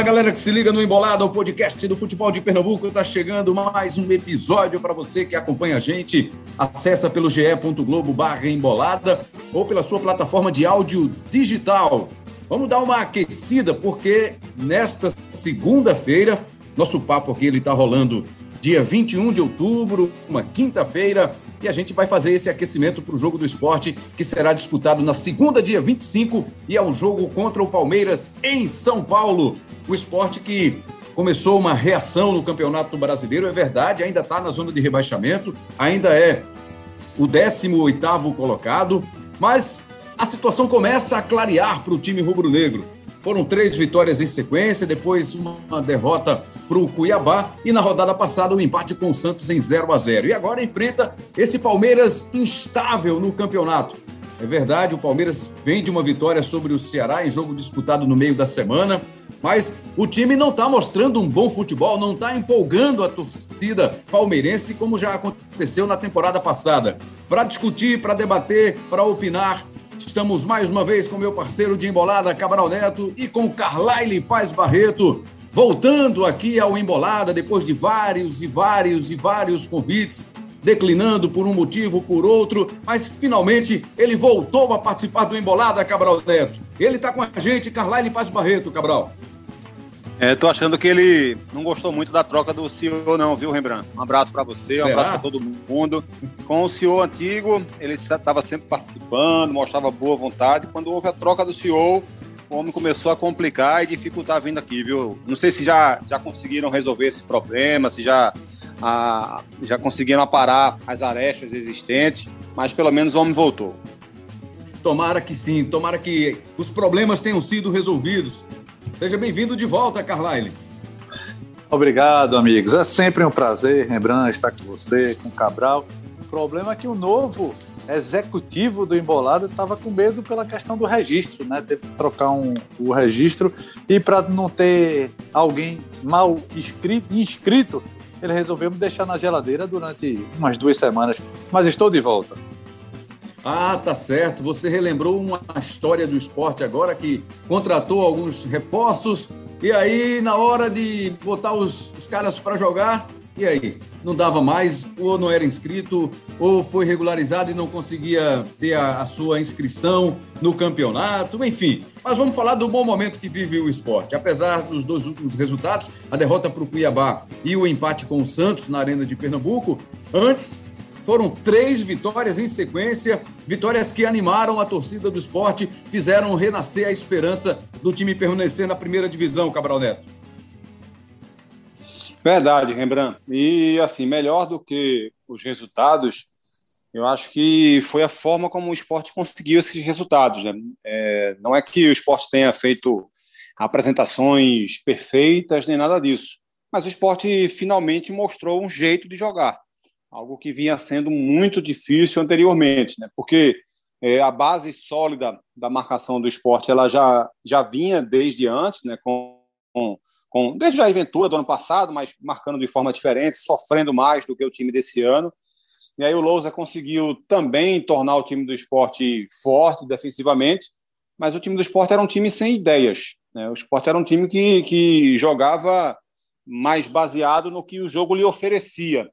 Fala galera que se liga no Embolada, o podcast do futebol de Pernambuco. Está chegando mais um episódio para você que acompanha a gente. Acessa pelo ge.globo barra embolada ou pela sua plataforma de áudio digital. Vamos dar uma aquecida, porque nesta segunda-feira, nosso papo aqui ele está rolando dia 21 de outubro, uma quinta-feira, e a gente vai fazer esse aquecimento para o jogo do esporte, que será disputado na segunda, dia 25, e é um jogo contra o Palmeiras em São Paulo. O esporte que começou uma reação no Campeonato Brasileiro, é verdade, ainda está na zona de rebaixamento, ainda é o 18º colocado, mas a situação começa a clarear para o time rubro-negro. Foram três vitórias em sequência, depois uma derrota para o Cuiabá e na rodada passada um empate com o Santos em 0 a 0 E agora enfrenta esse Palmeiras instável no campeonato. É verdade, o Palmeiras vem de uma vitória sobre o Ceará em jogo disputado no meio da semana, mas o time não está mostrando um bom futebol, não está empolgando a torcida palmeirense como já aconteceu na temporada passada. Para discutir, para debater, para opinar, Estamos mais uma vez com meu parceiro de embolada, Cabral Neto, e com Carlaile Paz Barreto, voltando aqui ao Embolada depois de vários e vários e vários convites, declinando por um motivo, por outro, mas finalmente ele voltou a participar do Embolada, Cabral Neto. Ele está com a gente, Carlaile Paz Barreto, Cabral. É, tô achando que ele não gostou muito da troca do CEO, não, viu, Rembrandt? Um abraço para você, um Será? abraço para todo mundo. Com o CEO antigo, ele estava sempre participando, mostrava boa vontade. Quando houve a troca do CEO, o homem começou a complicar e dificultar vindo aqui, viu? Não sei se já, já conseguiram resolver esse problema, se já, a, já conseguiram aparar as arestas existentes, mas pelo menos o homem voltou. Tomara que sim, tomara que os problemas tenham sido resolvidos. Seja bem-vindo de volta, Carlyle. Obrigado, amigos. É sempre um prazer, Rembrandt, estar com você, com o Cabral. O problema é que o novo executivo do Embolada estava com medo pela questão do registro, né? Teve que trocar um, o registro e para não ter alguém mal inscrito, inscrito, ele resolveu me deixar na geladeira durante umas duas semanas. Mas estou de volta. Ah, tá certo. Você relembrou uma história do esporte agora que contratou alguns reforços e aí na hora de botar os, os caras para jogar, e aí? Não dava mais, ou não era inscrito, ou foi regularizado e não conseguia ter a, a sua inscrição no campeonato, enfim. Mas vamos falar do bom momento que vive o esporte. Apesar dos dois últimos resultados, a derrota para o Cuiabá e o empate com o Santos na Arena de Pernambuco, antes foram três vitórias em sequência, vitórias que animaram a torcida do esporte, fizeram renascer a esperança do time permanecer na primeira divisão, Cabral Neto. Verdade, Rembrandt. E assim, melhor do que os resultados, eu acho que foi a forma como o esporte conseguiu esses resultados. Né? É, não é que o esporte tenha feito apresentações perfeitas nem nada disso, mas o esporte finalmente mostrou um jeito de jogar algo que vinha sendo muito difícil anteriormente, né? porque é, a base sólida da marcação do esporte ela já, já vinha desde antes, né? com, com, com desde a aventura do ano passado, mas marcando de forma diferente, sofrendo mais do que o time desse ano. E aí o Lousa conseguiu também tornar o time do esporte forte defensivamente, mas o time do esporte era um time sem ideias. Né? O esporte era um time que, que jogava mais baseado no que o jogo lhe oferecia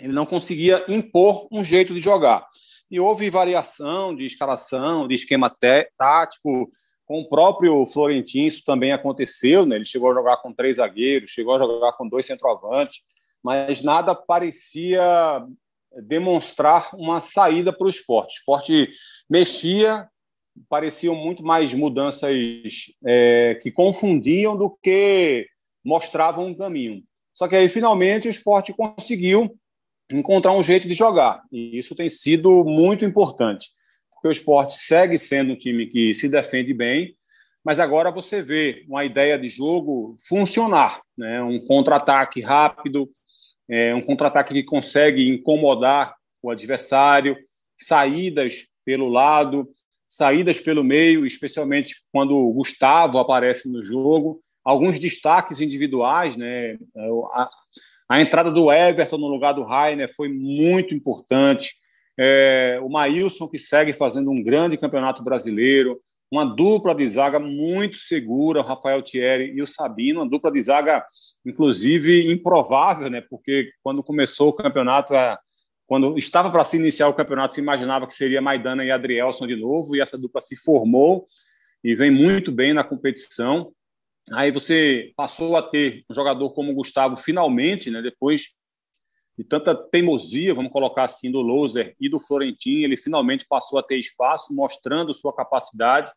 ele não conseguia impor um jeito de jogar. E houve variação de escalação, de esquema tático, com o próprio Florentino, isso também aconteceu, né? ele chegou a jogar com três zagueiros, chegou a jogar com dois centroavantes, mas nada parecia demonstrar uma saída para o esporte. O esporte mexia, pareciam muito mais mudanças é, que confundiam do que mostravam um caminho. Só que aí, finalmente, o esporte conseguiu encontrar um jeito de jogar. E isso tem sido muito importante, porque o esporte segue sendo um time que se defende bem, mas agora você vê uma ideia de jogo funcionar, né? um contra-ataque rápido, é, um contra-ataque que consegue incomodar o adversário, saídas pelo lado, saídas pelo meio, especialmente quando o Gustavo aparece no jogo, alguns destaques individuais, né? A entrada do Everton no lugar do Rainer foi muito importante. É, o Maílson, que segue fazendo um grande campeonato brasileiro. uma dupla de zaga muito segura, o Rafael Thierry e o Sabino, uma dupla de zaga, inclusive, improvável, né? Porque quando começou o campeonato, quando estava para se iniciar o campeonato, se imaginava que seria Maidana e Adrielson de novo, e essa dupla se formou e vem muito bem na competição. Aí você passou a ter um jogador como o Gustavo, finalmente, né? Depois de tanta teimosia, vamos colocar assim, do Loser e do Florentino, ele finalmente passou a ter espaço, mostrando sua capacidade,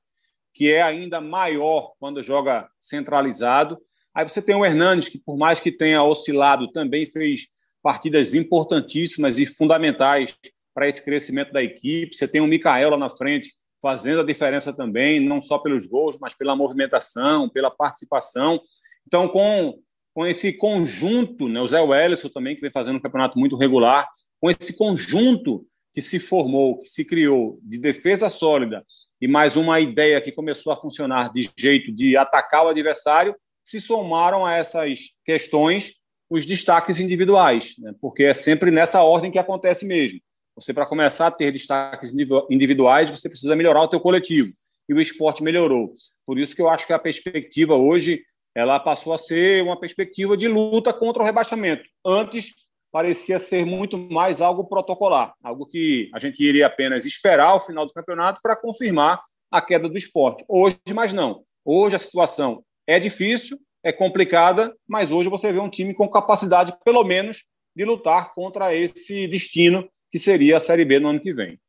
que é ainda maior quando joga centralizado. Aí você tem o Hernandes, que por mais que tenha oscilado, também fez partidas importantíssimas e fundamentais para esse crescimento da equipe. Você tem o Mikael lá na frente, fazendo a diferença também, não só pelos gols, mas pela movimentação, pela participação. Então, com com esse conjunto, né, o Zé Wellison também, que vem fazendo um campeonato muito regular, com esse conjunto que se formou, que se criou de defesa sólida e mais uma ideia que começou a funcionar de jeito de atacar o adversário, se somaram a essas questões os destaques individuais, né? porque é sempre nessa ordem que acontece mesmo. Você, para começar a ter destaques individuais, você precisa melhorar o teu coletivo. E o esporte melhorou. Por isso que eu acho que a perspectiva hoje ela passou a ser uma perspectiva de luta contra o rebaixamento. Antes, parecia ser muito mais algo protocolar, algo que a gente iria apenas esperar o final do campeonato para confirmar a queda do esporte. Hoje, mas não. Hoje a situação é difícil, é complicada, mas hoje você vê um time com capacidade, pelo menos, de lutar contra esse destino que seria a Série B no ano que vem.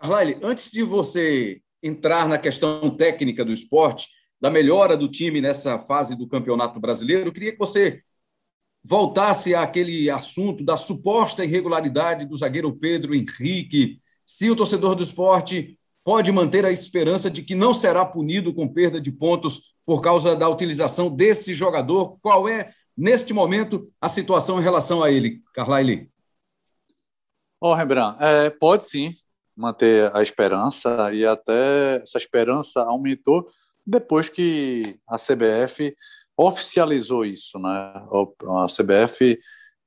Carlyle, antes de você entrar na questão técnica do esporte, da melhora do time nessa fase do Campeonato Brasileiro, eu queria que você voltasse àquele assunto da suposta irregularidade do zagueiro Pedro Henrique. Se o torcedor do esporte pode manter a esperança de que não será punido com perda de pontos por causa da utilização desse jogador, qual é, neste momento, a situação em relação a ele, Carlyle? Oh, Rembrandt, é, pode sim manter a esperança e até essa esperança aumentou depois que a CBF oficializou isso, né? A CBF,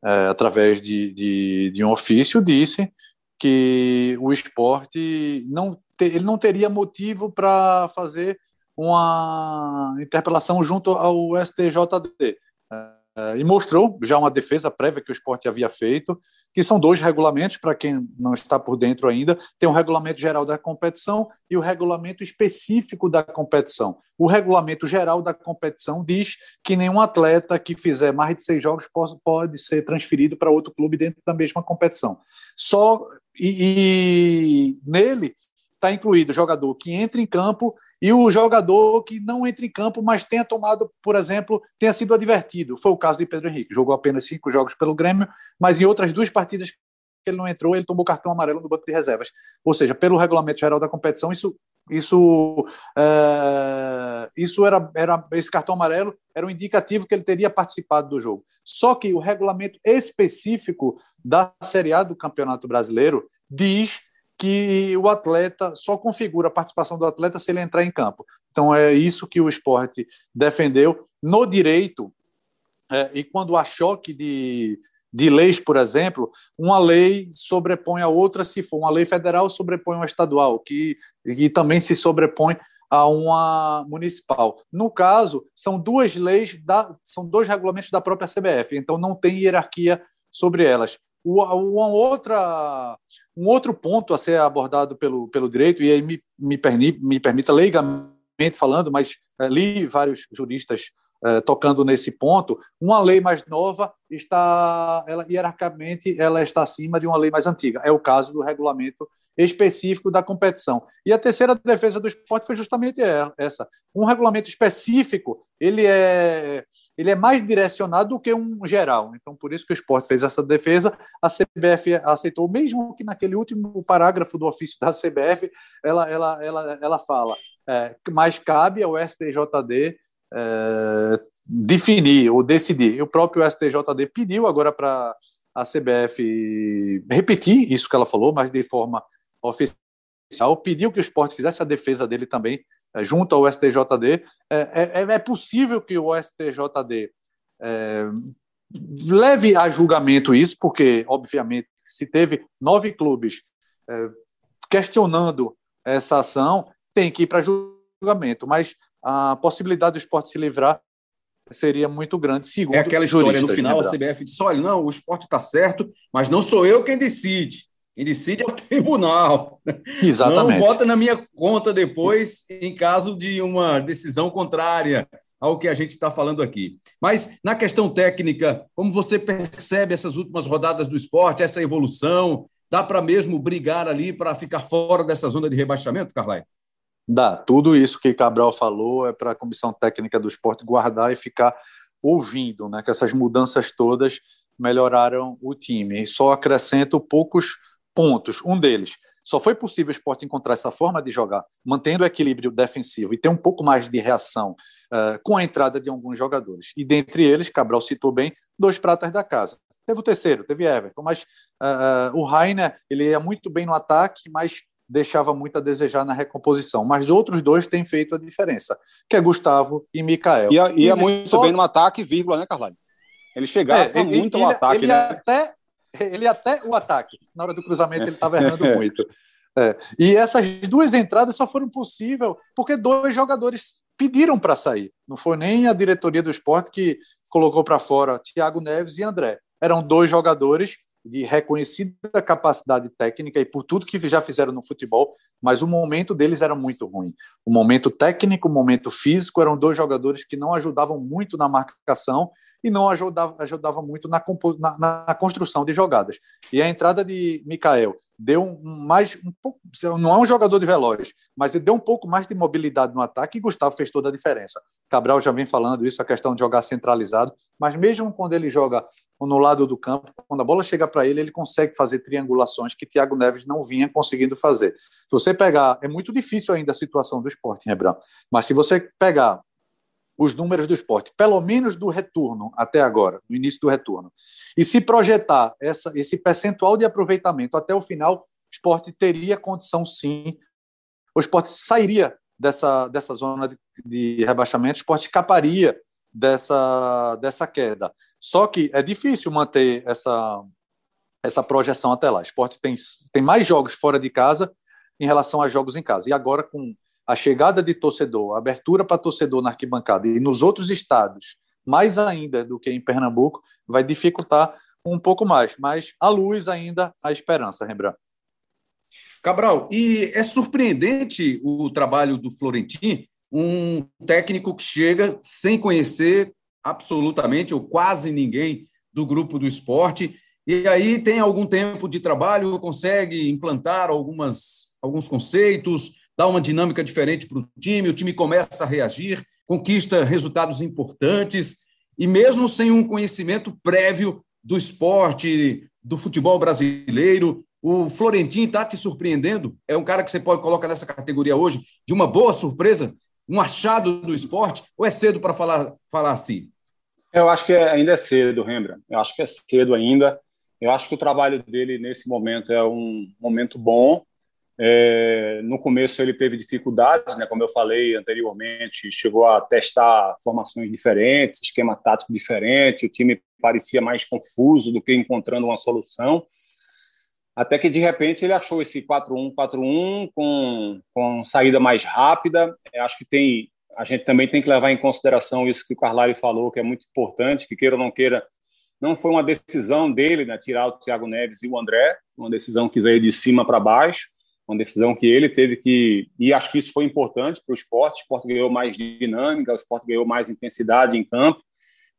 é, através de, de, de, um ofício, disse que o esporte não, te, ele não teria motivo para fazer uma interpelação junto ao STJD. É, e mostrou já uma defesa prévia que o esporte havia feito, que são dois regulamentos, para quem não está por dentro ainda, tem o regulamento geral da competição e o regulamento específico da competição. O regulamento geral da competição diz que nenhum atleta que fizer mais de seis jogos pode, pode ser transferido para outro clube dentro da mesma competição. Só e, e nele está incluído jogador que entra em campo e o jogador que não entra em campo, mas tenha tomado, por exemplo, tenha sido advertido. Foi o caso de Pedro Henrique. Jogou apenas cinco jogos pelo Grêmio, mas em outras duas partidas que ele não entrou, ele tomou cartão amarelo no banco de reservas. Ou seja, pelo regulamento geral da competição, isso, isso, é, isso era, era esse cartão amarelo era um indicativo que ele teria participado do jogo. Só que o regulamento específico da Série A do Campeonato Brasileiro diz que o atleta só configura a participação do atleta se ele entrar em campo. Então é isso que o esporte defendeu no direito. É, e quando há choque de, de leis, por exemplo, uma lei sobrepõe a outra, se for uma lei federal, sobrepõe uma estadual, que, que também se sobrepõe a uma municipal. No caso, são duas leis, da, são dois regulamentos da própria CBF, então não tem hierarquia sobre elas. Uma outra, um outro ponto a ser abordado pelo, pelo direito, e aí me, me, perni, me permita leigamente falando, mas é, li vários juristas é, tocando nesse ponto, uma lei mais nova está, ela, hierarquicamente, ela está acima de uma lei mais antiga. É o caso do regulamento específico da competição. E a terceira defesa do esporte foi justamente essa. Um regulamento específico, ele é, ele é mais direcionado do que um geral. Então, por isso que o esporte fez essa defesa. A CBF aceitou, mesmo que naquele último parágrafo do ofício da CBF, ela, ela, ela, ela fala, é, mas cabe ao STJD é, definir ou decidir. E o próprio STJD pediu agora para a CBF repetir isso que ela falou, mas de forma oficial, pediu que o esporte fizesse a defesa dele também, junto ao STJD. É, é, é, possível que o STJD é, leve a julgamento isso, porque, obviamente, se teve nove clubes é, questionando essa ação, tem que ir para julgamento, mas a possibilidade do esporte se livrar seria muito grande, segundo É aquela história, no final a CBF disse, olha, não, o esporte está certo, mas não sou eu quem decide. Quem decide é o tribunal. Exatamente. Não bota na minha conta depois em caso de uma decisão contrária ao que a gente está falando aqui. Mas na questão técnica, como você percebe essas últimas rodadas do esporte, essa evolução? Dá para mesmo brigar ali para ficar fora dessa zona de rebaixamento, Carlai? Dá. Tudo isso que Cabral falou é para a comissão técnica do esporte guardar e ficar ouvindo, né? Que essas mudanças todas melhoraram o time. E só acrescento poucos pontos. Um deles, só foi possível o esporte encontrar essa forma de jogar, mantendo o equilíbrio defensivo e ter um pouco mais de reação uh, com a entrada de alguns jogadores. E dentre eles, Cabral citou bem, dois pratas da casa. Teve o terceiro, teve Everton, mas uh, o Rainer, ele ia muito bem no ataque, mas deixava muito a desejar na recomposição. Mas outros dois têm feito a diferença, que é Gustavo e Mikael. Ia, ia muito só... bem no ataque, vírgula, né, Carlyle? Ele chegava é, muito ele, no ataque, ele né? Até ele até o ataque. Na hora do cruzamento ele estava errando muito. É. E essas duas entradas só foram possíveis porque dois jogadores pediram para sair. Não foi nem a diretoria do esporte que colocou para fora Thiago Neves e André. Eram dois jogadores de reconhecida capacidade técnica e por tudo que já fizeram no futebol, mas o momento deles era muito ruim. O momento técnico, o momento físico, eram dois jogadores que não ajudavam muito na marcação e não ajudava, ajudava muito na, na, na, construção de jogadas. E a entrada de Mikael deu um, mais um pouco, não é um jogador de veloz, mas ele deu um pouco mais de mobilidade no ataque e Gustavo fez toda a diferença. Cabral já vem falando isso, a questão de jogar centralizado, mas mesmo quando ele joga no lado do campo, quando a bola chega para ele, ele consegue fazer triangulações que Thiago Neves não vinha conseguindo fazer. Se você pegar, é muito difícil ainda a situação do esporte, Rebrão, mas se você pegar os números do esporte, pelo menos do retorno até agora, no início do retorno. E se projetar essa, esse percentual de aproveitamento até o final, o esporte teria condição sim, o esporte sairia dessa, dessa zona de, de rebaixamento, o esporte escaparia dessa, dessa queda. Só que é difícil manter essa, essa projeção até lá. O esporte tem, tem mais jogos fora de casa em relação a jogos em casa. E agora, com a chegada de torcedor, a abertura para torcedor na arquibancada e nos outros estados, mais ainda do que em Pernambuco, vai dificultar um pouco mais. Mas a luz ainda a esperança, Rembrandt. Cabral, e é surpreendente o trabalho do Florentin, um técnico que chega sem conhecer absolutamente ou quase ninguém do grupo do esporte, e aí tem algum tempo de trabalho, consegue implantar algumas, alguns conceitos, dá uma dinâmica diferente para o time, o time começa a reagir, conquista resultados importantes, e mesmo sem um conhecimento prévio do esporte, do futebol brasileiro, o Florentino está te surpreendendo? É um cara que você pode colocar nessa categoria hoje de uma boa surpresa, um achado do esporte, ou é cedo para falar, falar assim? Eu acho que ainda é cedo, Rembrandt. Eu acho que é cedo ainda. Eu acho que o trabalho dele nesse momento é um momento bom. É, no começo ele teve dificuldades, né, como eu falei anteriormente, chegou a testar formações diferentes, esquema tático diferente, o time parecia mais confuso do que encontrando uma solução. Até que de repente ele achou esse 4-1-4-1 com, com saída mais rápida. Eu acho que tem a gente também tem que levar em consideração isso que o Carlari falou, que é muito importante, que queira ou não queira, não foi uma decisão dele, né, tirar o Thiago Neves e o André, uma decisão que veio de cima para baixo uma decisão que ele teve que. E acho que isso foi importante para o esporte. O esporte ganhou mais dinâmica, o esporte ganhou mais intensidade em campo.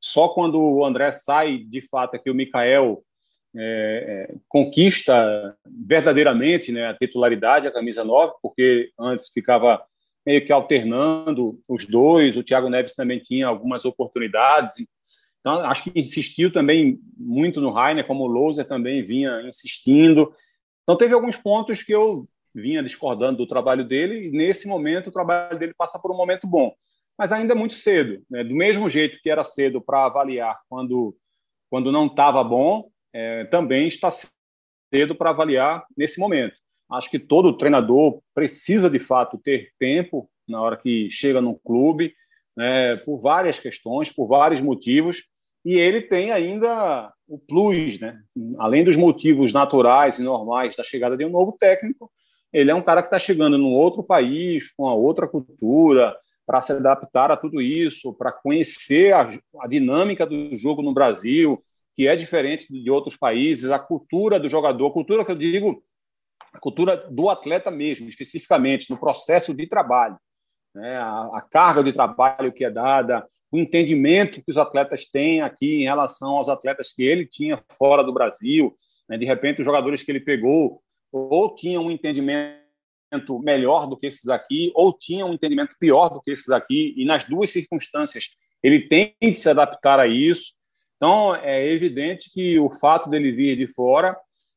Só quando o André sai, de fato, é que o Mikael é, é, conquista verdadeiramente né, a titularidade, a camisa 9, porque antes ficava meio que alternando os dois. O Thiago Neves também tinha algumas oportunidades. Então, acho que insistiu também muito no Rainer, como o Louser também vinha insistindo. Então, teve alguns pontos que eu vinha discordando do trabalho dele, e nesse momento o trabalho dele passa por um momento bom. Mas ainda é muito cedo. Né? Do mesmo jeito que era cedo para avaliar quando, quando não estava bom, é, também está cedo para avaliar nesse momento. Acho que todo treinador precisa, de fato, ter tempo na hora que chega num clube, né, por várias questões, por vários motivos, e ele tem ainda o plus, né? além dos motivos naturais e normais da chegada de um novo técnico, ele é um cara que está chegando num outro país, com a outra cultura, para se adaptar a tudo isso, para conhecer a, a, dinâmica do jogo no Brasil, que é diferente de outros países, a cultura do jogador, a cultura que eu digo, a cultura do atleta mesmo, especificamente, no processo de trabalho. Né? A, a carga de trabalho que é dada, o entendimento que os atletas têm aqui em relação aos atletas que ele tinha fora do Brasil. Né? De repente, os jogadores que ele pegou ou tinham um entendimento melhor do que esses aqui, ou tinham um entendimento pior do que esses aqui, e nas duas circunstâncias ele tem que se adaptar a isso. Então, é evidente que o fato dele vir de fora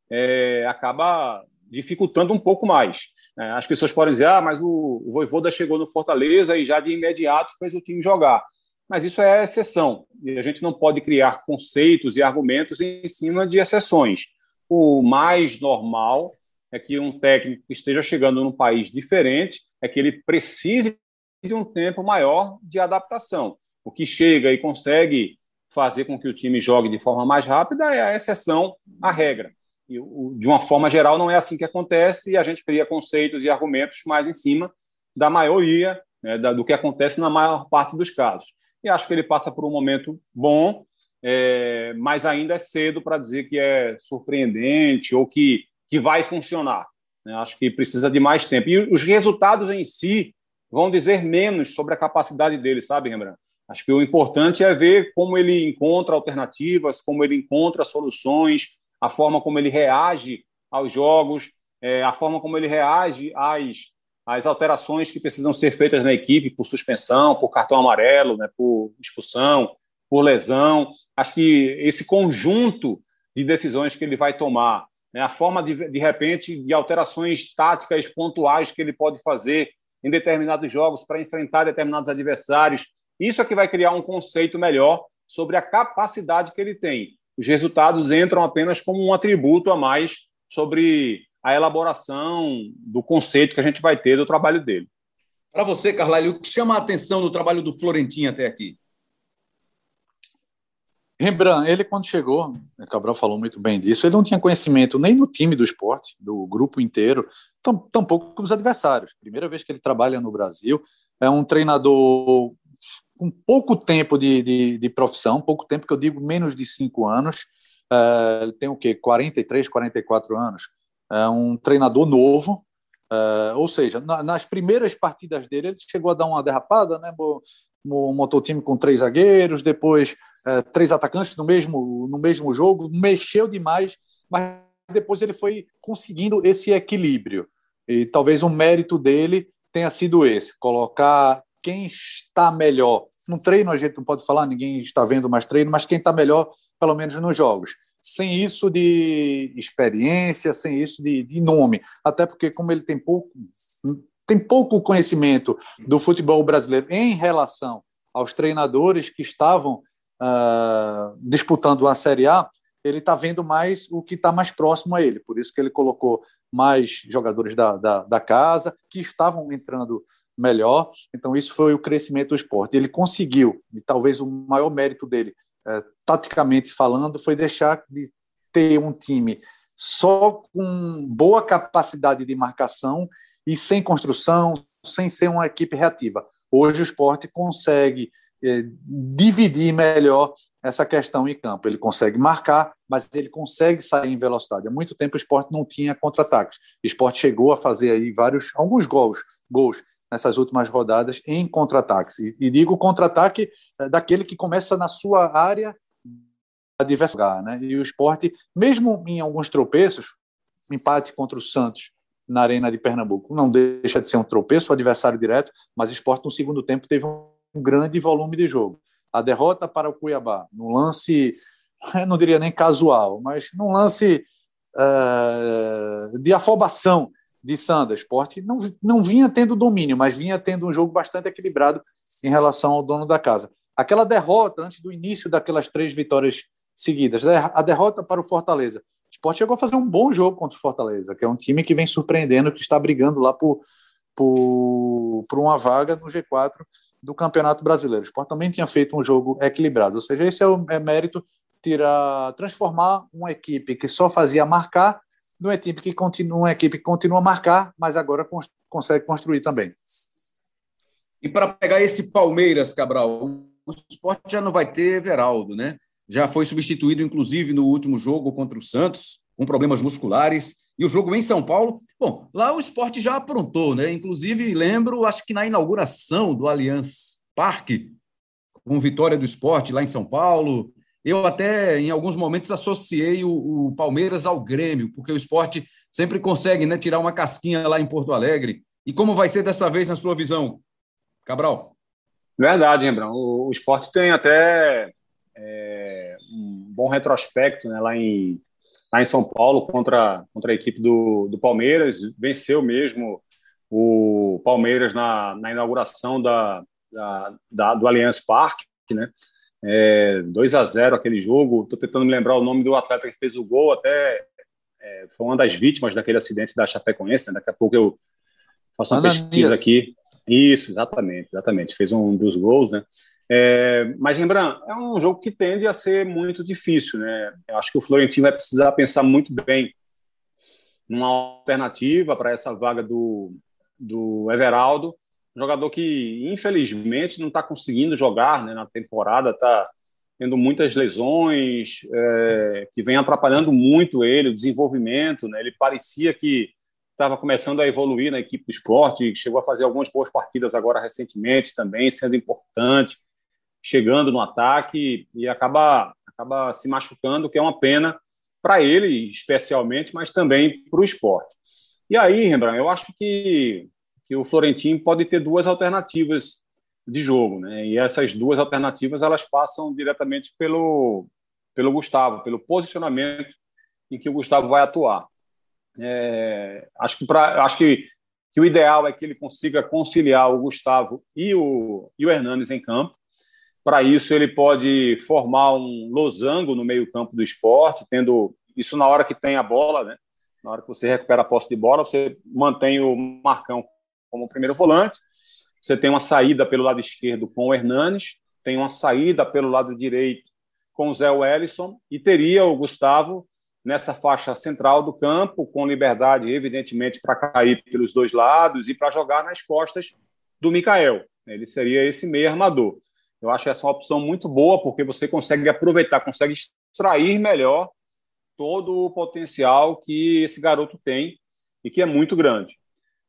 é, acaba dificultando um pouco mais. É, as pessoas podem dizer, ah, mas o, o Voivoda chegou no Fortaleza e já de imediato fez o time jogar. Mas isso é exceção, e a gente não pode criar conceitos e argumentos em cima de exceções. O mais normal é que um técnico que esteja chegando num país diferente é que ele precise de um tempo maior de adaptação. O que chega e consegue fazer com que o time jogue de forma mais rápida é a exceção à regra. E, de uma forma geral, não é assim que acontece e a gente cria conceitos e argumentos mais em cima da maioria, né, do que acontece na maior parte dos casos. E acho que ele passa por um momento bom, é, mas ainda é cedo para dizer que é surpreendente ou que que vai funcionar. Né? Acho que precisa de mais tempo. E os resultados em si vão dizer menos sobre a capacidade dele, sabe, Rembrandt? Acho que o importante é ver como ele encontra alternativas, como ele encontra soluções, a forma como ele reage aos jogos, é, a forma como ele reage às, às alterações que precisam ser feitas na equipe por suspensão, por cartão amarelo, né, por expulsão, por lesão. Acho que esse conjunto de decisões que ele vai tomar né? a forma de, de repente de alterações táticas pontuais que ele pode fazer em determinados jogos para enfrentar determinados adversários. Isso é que vai criar um conceito melhor sobre a capacidade que ele tem. Os resultados entram apenas como um atributo a mais sobre a elaboração do conceito que a gente vai ter do trabalho dele. Para você, Carlalho, o que chama a atenção no trabalho do Florentino até aqui? Rembrandt, ele quando chegou, o Cabral falou muito bem disso, ele não tinha conhecimento nem no time do esporte, do grupo inteiro, tampouco dos adversários. Primeira vez que ele trabalha no Brasil, é um treinador com pouco tempo de, de, de profissão, pouco tempo que eu digo menos de cinco anos, uh, ele tem o quê? 43, 44 anos. É um treinador novo, uh, ou seja, na, nas primeiras partidas dele ele chegou a dar uma derrapada, né? montou o time com três zagueiros, depois é, três atacantes no mesmo, no mesmo jogo, mexeu demais, mas depois ele foi conseguindo esse equilíbrio. E talvez um mérito dele tenha sido esse: colocar quem está melhor. No treino a gente não pode falar, ninguém está vendo mais treino, mas quem está melhor, pelo menos nos jogos. Sem isso de experiência, sem isso de, de nome. Até porque, como ele tem pouco, tem pouco conhecimento do futebol brasileiro em relação aos treinadores que estavam uh, disputando a Série A, ele está vendo mais o que está mais próximo a ele. Por isso que ele colocou mais jogadores da, da, da, casa que estavam entrando melhor. Então, isso foi o crescimento do esporte. Ele conseguiu, e talvez o maior mérito dele, é, taticamente falando, foi deixar de ter um time só com boa capacidade de marcação e sem construção, sem ser uma equipe reativa. Hoje o esporte consegue dividir melhor essa questão em campo. Ele consegue marcar, mas ele consegue sair em velocidade. Há muito tempo o esporte não tinha contra-ataques. O esporte chegou a fazer aí vários, alguns gols, gols nessas últimas rodadas em contra-ataques. E, e, digo contra-ataque é, daquele que começa na sua área adversária. Né? E o esporte, mesmo em alguns tropeços, empate contra o Santos na Arena de Pernambuco. Não deixa de ser um tropeço, adversário direto, mas o esporte no segundo tempo teve um grande volume de jogo. A derrota para o Cuiabá, num lance, não diria nem casual, mas num lance uh, de afobação de Sanders. Esporte não, não vinha tendo domínio, mas vinha tendo um jogo bastante equilibrado em relação ao dono da casa. Aquela derrota antes do início daquelas três vitórias seguidas, a derrota para o Fortaleza, Sport chegou a fazer um bom jogo contra o Fortaleza, que é um time que vem surpreendendo, que está brigando lá por, por, por uma vaga no G4 do Campeonato Brasileiro. O Sport também tinha feito um jogo equilibrado, ou seja, esse é o é mérito tirar, transformar uma equipe que só fazia marcar uma equipe que continua, uma equipe que continua a marcar, mas agora cons consegue construir também. E para pegar esse Palmeiras, Cabral, o esporte já não vai ter Everaldo, né? Já foi substituído, inclusive, no último jogo contra o Santos, com problemas musculares. E o jogo em São Paulo, bom, lá o esporte já aprontou, né? Inclusive, lembro, acho que na inauguração do Allianz Parque, com vitória do esporte lá em São Paulo, eu até, em alguns momentos, associei o, o, Palmeiras ao Grêmio, porque o esporte sempre consegue né, tirar uma casquinha lá em Porto Alegre. E como vai ser dessa vez, na sua visão, Cabral? Verdade, Rembrão. O, o esporte tem até é, um bom retrospecto né, lá, em, lá em São Paulo contra, contra a equipe do, do Palmeiras. Venceu mesmo o Palmeiras na, na inauguração da, da, da do Allianz Parque, né? É, 2 a 0 aquele jogo. Estou tentando me lembrar o nome do atleta que fez o gol, até é, foi uma das vítimas daquele acidente da Chapecoense. Né? Daqui a pouco eu faço uma Ananias. pesquisa aqui. Isso, exatamente, exatamente. Fez um dos gols, né? É, mas lembrando, é um jogo que tende a ser muito difícil, né? Eu acho que o Florentino vai precisar pensar muito bem numa alternativa para essa vaga do, do Everaldo um jogador que, infelizmente, não está conseguindo jogar né, na temporada, está tendo muitas lesões, é, que vem atrapalhando muito ele, o desenvolvimento. Né? Ele parecia que estava começando a evoluir na equipe do esporte, chegou a fazer algumas boas partidas agora recentemente também, sendo importante, chegando no ataque e acaba, acaba se machucando, que é uma pena para ele, especialmente, mas também para o esporte. E aí, Rembrandt, eu acho que que o Florentino pode ter duas alternativas de jogo, né? E essas duas alternativas elas passam diretamente pelo pelo Gustavo, pelo posicionamento em que o Gustavo vai atuar. É, acho que para acho que, que o ideal é que ele consiga conciliar o Gustavo e o e o Hernanes em campo. Para isso ele pode formar um losango no meio-campo do esporte, tendo isso na hora que tem a bola, né? Na hora que você recupera a posse de bola, você mantém o Marcão como primeiro volante. Você tem uma saída pelo lado esquerdo com o Hernanes, tem uma saída pelo lado direito com o Zé Wellison e teria o Gustavo nessa faixa central do campo, com liberdade, evidentemente, para cair pelos dois lados e para jogar nas costas do Mikael. Ele seria esse meio armador. Eu acho essa uma opção muito boa, porque você consegue aproveitar, consegue extrair melhor todo o potencial que esse garoto tem e que é muito grande.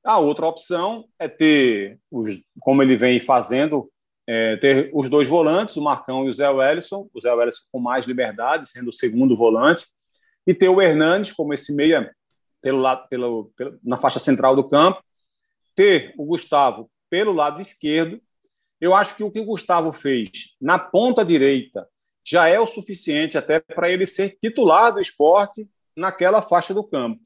A outra opção é ter, os, como ele vem fazendo, é, ter os dois volantes, o Marcão e o Zé Wellison, o Zé Wellison com mais liberdade, sendo o segundo volante, e ter o Hernandes como esse meia pelo lado, pelo, pelo, na faixa central do campo, ter o Gustavo pelo lado esquerdo. Eu acho que o que o Gustavo fez na ponta direita já é o suficiente até para ele ser titular do esporte naquela faixa do campo.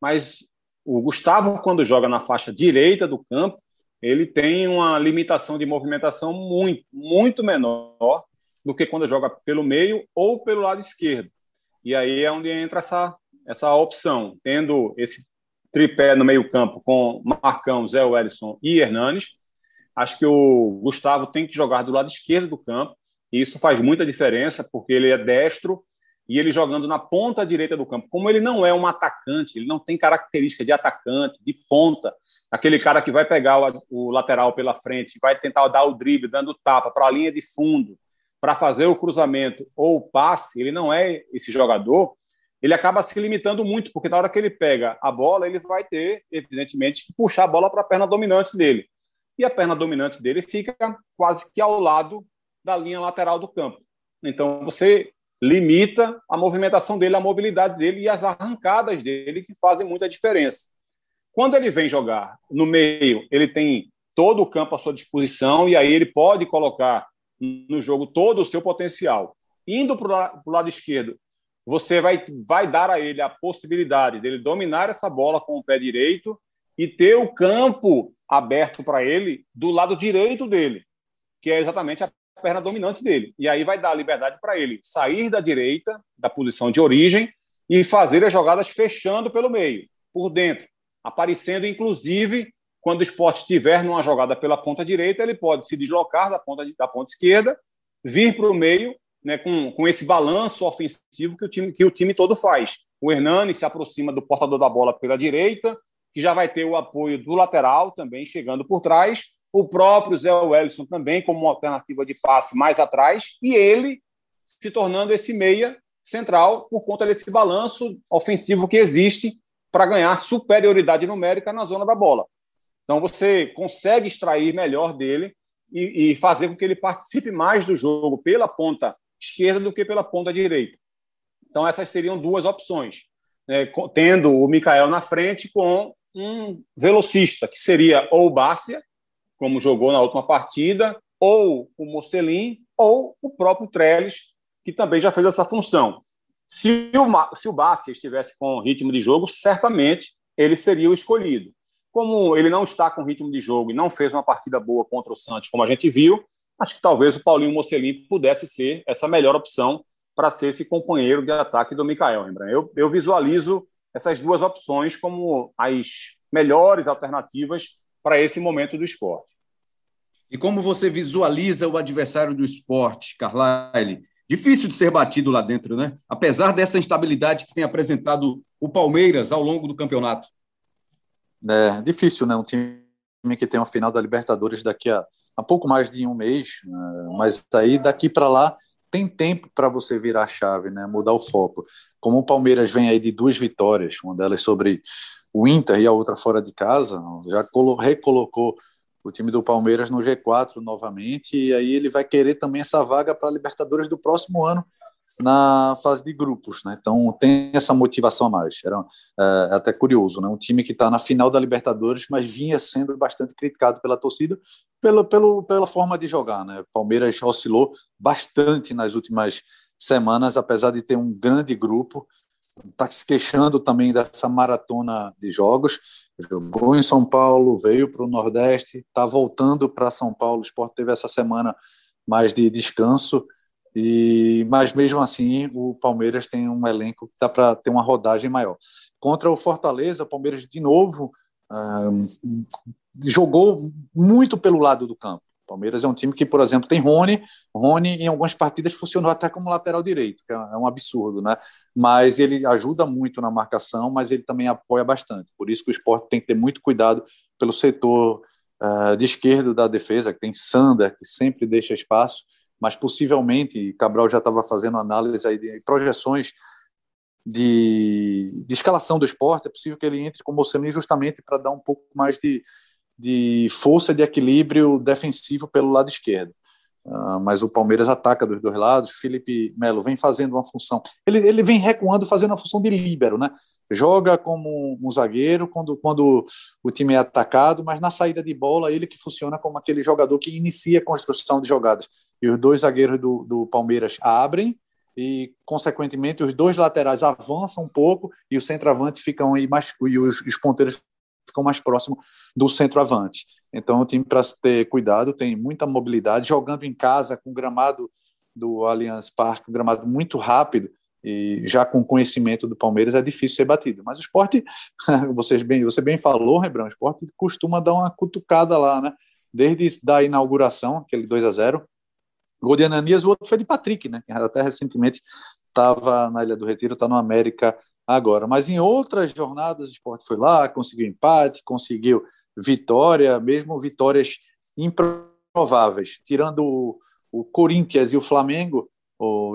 Mas o Gustavo, quando joga na faixa direita do campo, ele tem uma limitação de movimentação muito, muito menor do que quando joga pelo meio ou pelo lado esquerdo. E aí é onde entra essa, essa opção, tendo esse tripé no meio-campo com Marcão, Zé Wellison e Hernanes. Acho que o Gustavo tem que jogar do lado esquerdo do campo, e isso faz muita diferença, porque ele é destro e ele jogando na ponta direita do campo. Como ele não é um atacante, ele não tem característica de atacante, de ponta, aquele cara que vai pegar o, o lateral pela frente, vai tentar dar o drible, dando tapa para a linha de fundo, para fazer o cruzamento ou o passe, ele não é esse jogador, ele acaba se limitando muito, porque na hora que ele pega a bola, ele vai ter, evidentemente, que puxar a bola para a perna dominante dele. E a perna dominante dele fica quase que ao lado da linha lateral do campo. Então, você limita a movimentação dele, a mobilidade dele e as arrancadas dele, que fazem muita diferença. Quando ele vem jogar no meio, ele tem todo o campo à sua disposição e aí ele pode colocar no jogo todo o seu potencial. Indo para o lado esquerdo, você vai, vai dar a ele a possibilidade dele dominar essa bola com o pé direito e ter o campo aberto para ele do lado direito dele, que é exatamente a perna dominante dele. E aí vai dar liberdade para ele sair da direita, da posição de origem, e fazer as jogadas fechando pelo meio, por dentro, aparecendo inclusive quando o esporte estiver numa jogada pela ponta direita, ele pode se deslocar da ponta, da ponta esquerda, vir para o meio, né, com, com esse balanço ofensivo que o, time, que o time todo faz. O Hernani se aproxima do portador da bola pela direita, que já vai ter o apoio do lateral também chegando por trás. O próprio Zé Wellison também como uma alternativa de passe mais atrás. E ele se tornando esse meia central por conta desse balanço ofensivo que existe para ganhar superioridade numérica na zona da bola. Então você consegue extrair melhor dele e, e, fazer com que ele participe mais do jogo pela ponta esquerda do que pela ponta direita. Então essas seriam duas opções, né? tendo o Mikael na frente com um velocista que seria ou o Bárcia, como jogou na última partida, ou o Mocelin, ou o próprio Trellis, que também já fez essa função. Se o, se o Bassi estivesse com ritmo de jogo, certamente ele seria o escolhido. Como ele não está com ritmo de jogo e não fez uma partida boa contra o Santos, como a gente viu, acho que talvez o Paulinho Mocelin pudesse ser essa melhor opção para ser esse companheiro de ataque do Mikael. Eu, eu visualizo essas duas opções como as melhores alternativas para esse momento do esporte. E como você visualiza o adversário do esporte, Carlyle? difícil de ser batido lá dentro, né? Apesar dessa instabilidade que tem apresentado o Palmeiras ao longo do campeonato. É difícil, né? Um time que tem uma final da Libertadores daqui a, a pouco mais de um mês, né? mas aí daqui para lá tem tempo para você virar a chave, né? Mudar o foco. Como o Palmeiras vem aí de duas vitórias, uma delas sobre o Inter e a outra fora de casa, já recolocou o time do Palmeiras no G4 novamente, e aí ele vai querer também essa vaga para a Libertadores do próximo ano na fase de grupos, né? Então tem essa motivação a mais. Era é, até curioso, né? Um time que está na final da Libertadores, mas vinha sendo bastante criticado pela torcida pelo, pelo, pela forma de jogar, né? Palmeiras oscilou bastante nas últimas semanas, apesar de ter um grande grupo, está se queixando também dessa maratona de jogos jogou em São Paulo, veio para o Nordeste, está voltando para São Paulo. O Sport teve essa semana mais de descanso, e mas mesmo assim o Palmeiras tem um elenco que dá para ter uma rodagem maior. Contra o Fortaleza, o Palmeiras de novo jogou muito pelo lado do campo. Palmeiras é um time que, por exemplo, tem Rony. Rony, em algumas partidas, funcionou até como lateral direito, que é um absurdo, né? Mas ele ajuda muito na marcação, mas ele também apoia bastante. Por isso que o esporte tem que ter muito cuidado pelo setor uh, de esquerdo da defesa, que tem Sander, que sempre deixa espaço, mas possivelmente, Cabral já estava fazendo análise aí de projeções de, de escalação do esporte, é possível que ele entre com o Mocelin justamente para dar um pouco mais de, de força de equilíbrio defensivo pelo lado esquerdo. Uh, mas o Palmeiras ataca dos dois lados. Felipe Melo vem fazendo uma função. Ele, ele vem recuando, fazendo a função de líbero, né? Joga como um zagueiro quando, quando o time é atacado, mas na saída de bola, ele que funciona como aquele jogador que inicia a construção de jogadas. E os dois zagueiros do, do Palmeiras abrem e, consequentemente, os dois laterais avançam um pouco e o centroavante ficam aí mais. E os, os ponteiros ficam mais próximo do centroavante. Então, o time, para ter cuidado, tem muita mobilidade, jogando em casa com o gramado do Allianz Parque, um gramado muito rápido, e já com conhecimento do Palmeiras é difícil ser batido. Mas o esporte, vocês bem, você bem falou, Rebrão, o esporte costuma dar uma cutucada lá, né? Desde da inauguração, aquele 2 a 0 gol de Ananias, o outro foi de Patrick, né? Até recentemente estava na Ilha do Retiro, está no América agora. Mas em outras jornadas, o esporte foi lá, conseguiu empate, conseguiu vitória, mesmo vitórias improváveis. Tirando o, o Corinthians e o Flamengo,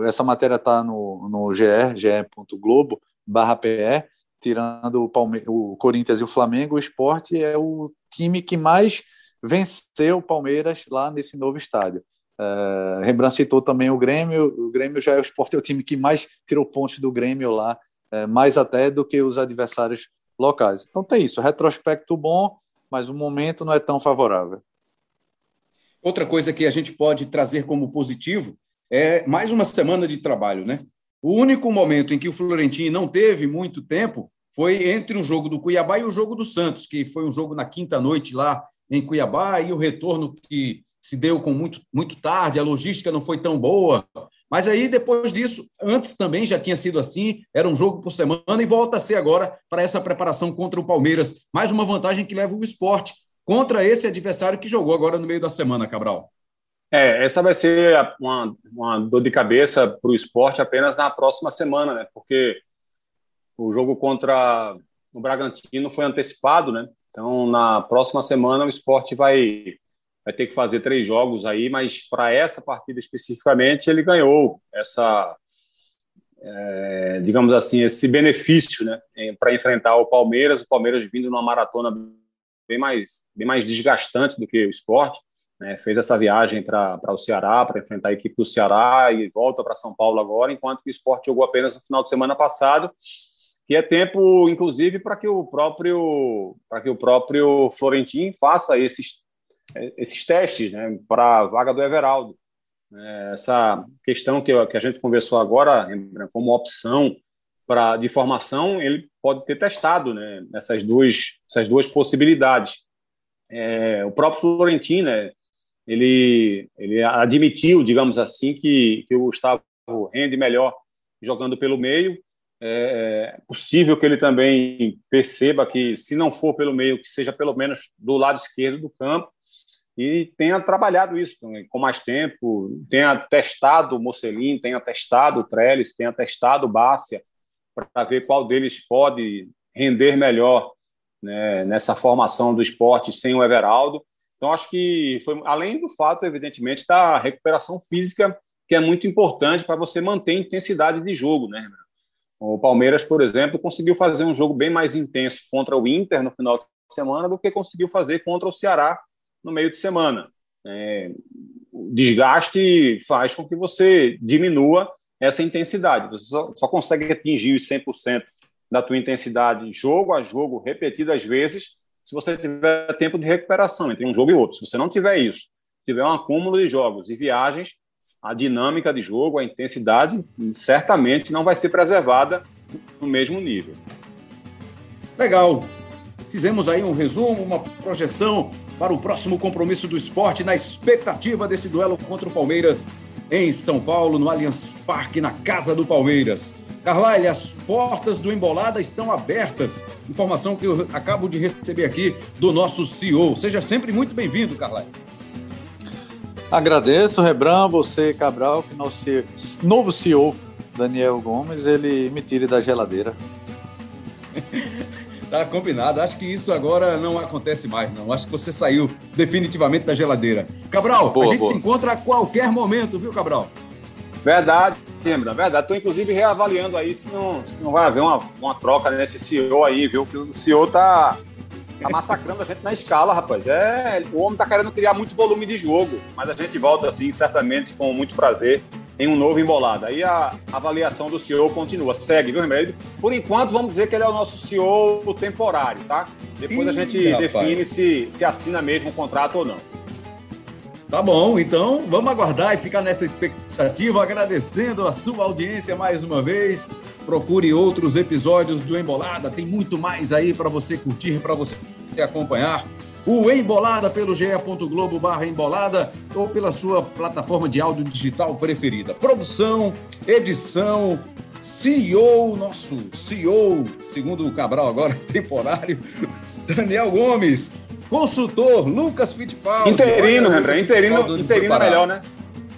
essa matéria está no, no GE, ge.globo, barra PE, tirando o, Palme o Corinthians e o Flamengo, o esporte é o time que mais venceu o Palmeiras lá nesse novo estádio. Uh, Rembrandt citou também o Grêmio, o Grêmio já é o esporte, é o time que mais tirou pontos do Grêmio lá é, mais até do que os adversários locais. Então tem isso, retrospecto bom, mas o momento não é tão favorável. Outra coisa que a gente pode trazer como positivo é mais uma semana de trabalho, né? O único momento em que o Florentino não teve muito tempo foi entre o jogo do Cuiabá e o jogo do Santos, que foi um jogo na quinta noite lá em Cuiabá e o retorno que se deu com muito, muito tarde, a logística não foi tão boa, mas aí, depois disso, antes também já tinha sido assim, era um jogo por semana e volta a ser agora para essa preparação contra o Palmeiras. Mais uma vantagem que leva o esporte contra esse adversário que jogou agora no meio da semana, Cabral. É, essa vai ser uma, uma dor de cabeça para o esporte apenas na próxima semana, né? Porque o jogo contra o Bragantino foi antecipado, né? Então, na próxima semana, o esporte vai, vai ter que fazer três jogos aí, mas para essa partida especificamente, ele ganhou essa, é, digamos assim, esse benefício né, para enfrentar o Palmeiras. O Palmeiras vindo numa maratona bem mais, bem mais desgastante do que o esporte. Né, fez essa viagem para o Ceará, para enfrentar a equipe do Ceará e volta para São Paulo agora, enquanto que o esporte jogou apenas no final de semana passado que é tempo, inclusive, para que o próprio para que o próprio Florentin faça esses esses testes, né, para a vaga do Everaldo. É, essa questão que, que a gente conversou agora, como opção para de formação, ele pode ter testado, né, essas duas essas duas possibilidades. É, o próprio Florentin, né, ele ele admitiu, digamos assim, que que o Gustavo rende melhor jogando pelo meio é, é possível que ele também perceba que, se não for pelo meio, que seja pelo menos do lado esquerdo do campo, e tenha trabalhado isso com mais tempo, tenha testado o Mocelin, tenha testado o Trellis, tenha testado o Bárcia, para ver qual deles pode render melhor né, nessa formação do esporte sem o Everaldo. Então, acho que foi, além do fato, evidentemente, da recuperação física, que é muito importante para você manter a intensidade de jogo, né, o Palmeiras, por exemplo, conseguiu fazer um jogo bem mais intenso contra o Inter no final de semana do que conseguiu fazer contra o Ceará no meio de semana. É, o desgaste faz com que você diminua essa intensidade. Você só, só consegue atingir os 100% da tua intensidade jogo a jogo, repetidas vezes, se você tiver tempo de recuperação entre um jogo e outro. Se você não tiver isso, tiver um acúmulo de jogos e viagens, a dinâmica de jogo, a intensidade, certamente não vai ser preservada no mesmo nível. Legal. Fizemos aí um resumo, uma projeção para o próximo compromisso do esporte, na expectativa desse duelo contra o Palmeiras em São Paulo, no Allianz Parque, na casa do Palmeiras. Carlyle, as portas do Embolada estão abertas. Informação que eu acabo de receber aqui do nosso CEO. Seja sempre muito bem-vindo, Carlyle. Agradeço, Rebran, você, Cabral, que nosso novo CEO, Daniel Gomes, ele me tire da geladeira. tá combinado. Acho que isso agora não acontece mais, não. Acho que você saiu definitivamente da geladeira. Cabral, boa, a gente boa. se encontra a qualquer momento, viu, Cabral? Verdade, lembra, verdade. Estou inclusive reavaliando aí se não, se não vai haver uma, uma troca nesse CEO aí, viu? Que o CEO tá Tá massacrando a gente na escala, rapaz. É, o homem tá querendo criar muito volume de jogo, mas a gente volta assim, certamente, com muito prazer, em um novo embolado. Aí a avaliação do CEO continua. Segue, viu, Remédio? Por enquanto, vamos dizer que ele é o nosso CEO temporário, tá? Depois Ih, a gente rapaz. define se, se assina mesmo o contrato ou não. Tá bom, então vamos aguardar e ficar nessa expectativa, agradecendo a sua audiência mais uma vez. Procure outros episódios do Embolada, tem muito mais aí para você curtir, para você acompanhar. O Embolada pelo ge.globo barra embolada ou pela sua plataforma de áudio digital preferida. Produção, edição, CEO, nosso CEO, segundo o Cabral agora, temporário, Daniel Gomes. Consultor, Lucas Fittipaldi. Interino, Rembrandt. Interino, interino é melhor, né?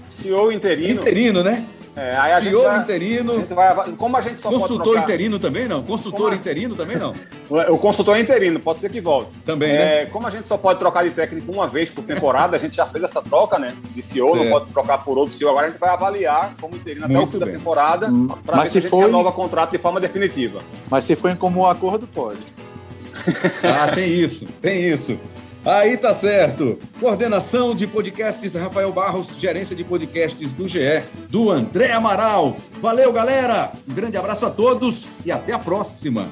CEO interino. Interino, né? É, aí CEO vai, interino. A vai, como a gente só Consultor interino também não? Consultor interino também não? O consultor é interino, pode ser que volte. Também, é, né? Como a gente só pode trocar de técnico uma vez por temporada, a gente já fez essa troca, né? De CEO, certo. não pode trocar por outro CEO. Agora a gente vai avaliar como interino até Muito o fim bem. da temporada, hum, para ver se, for... renova contrato de forma definitiva. Mas se for em comum acordo, pode. ah, tem isso, tem isso. Aí tá certo. Coordenação de podcasts Rafael Barros, gerência de podcasts do GE, do André Amaral. Valeu, galera. Um grande abraço a todos e até a próxima.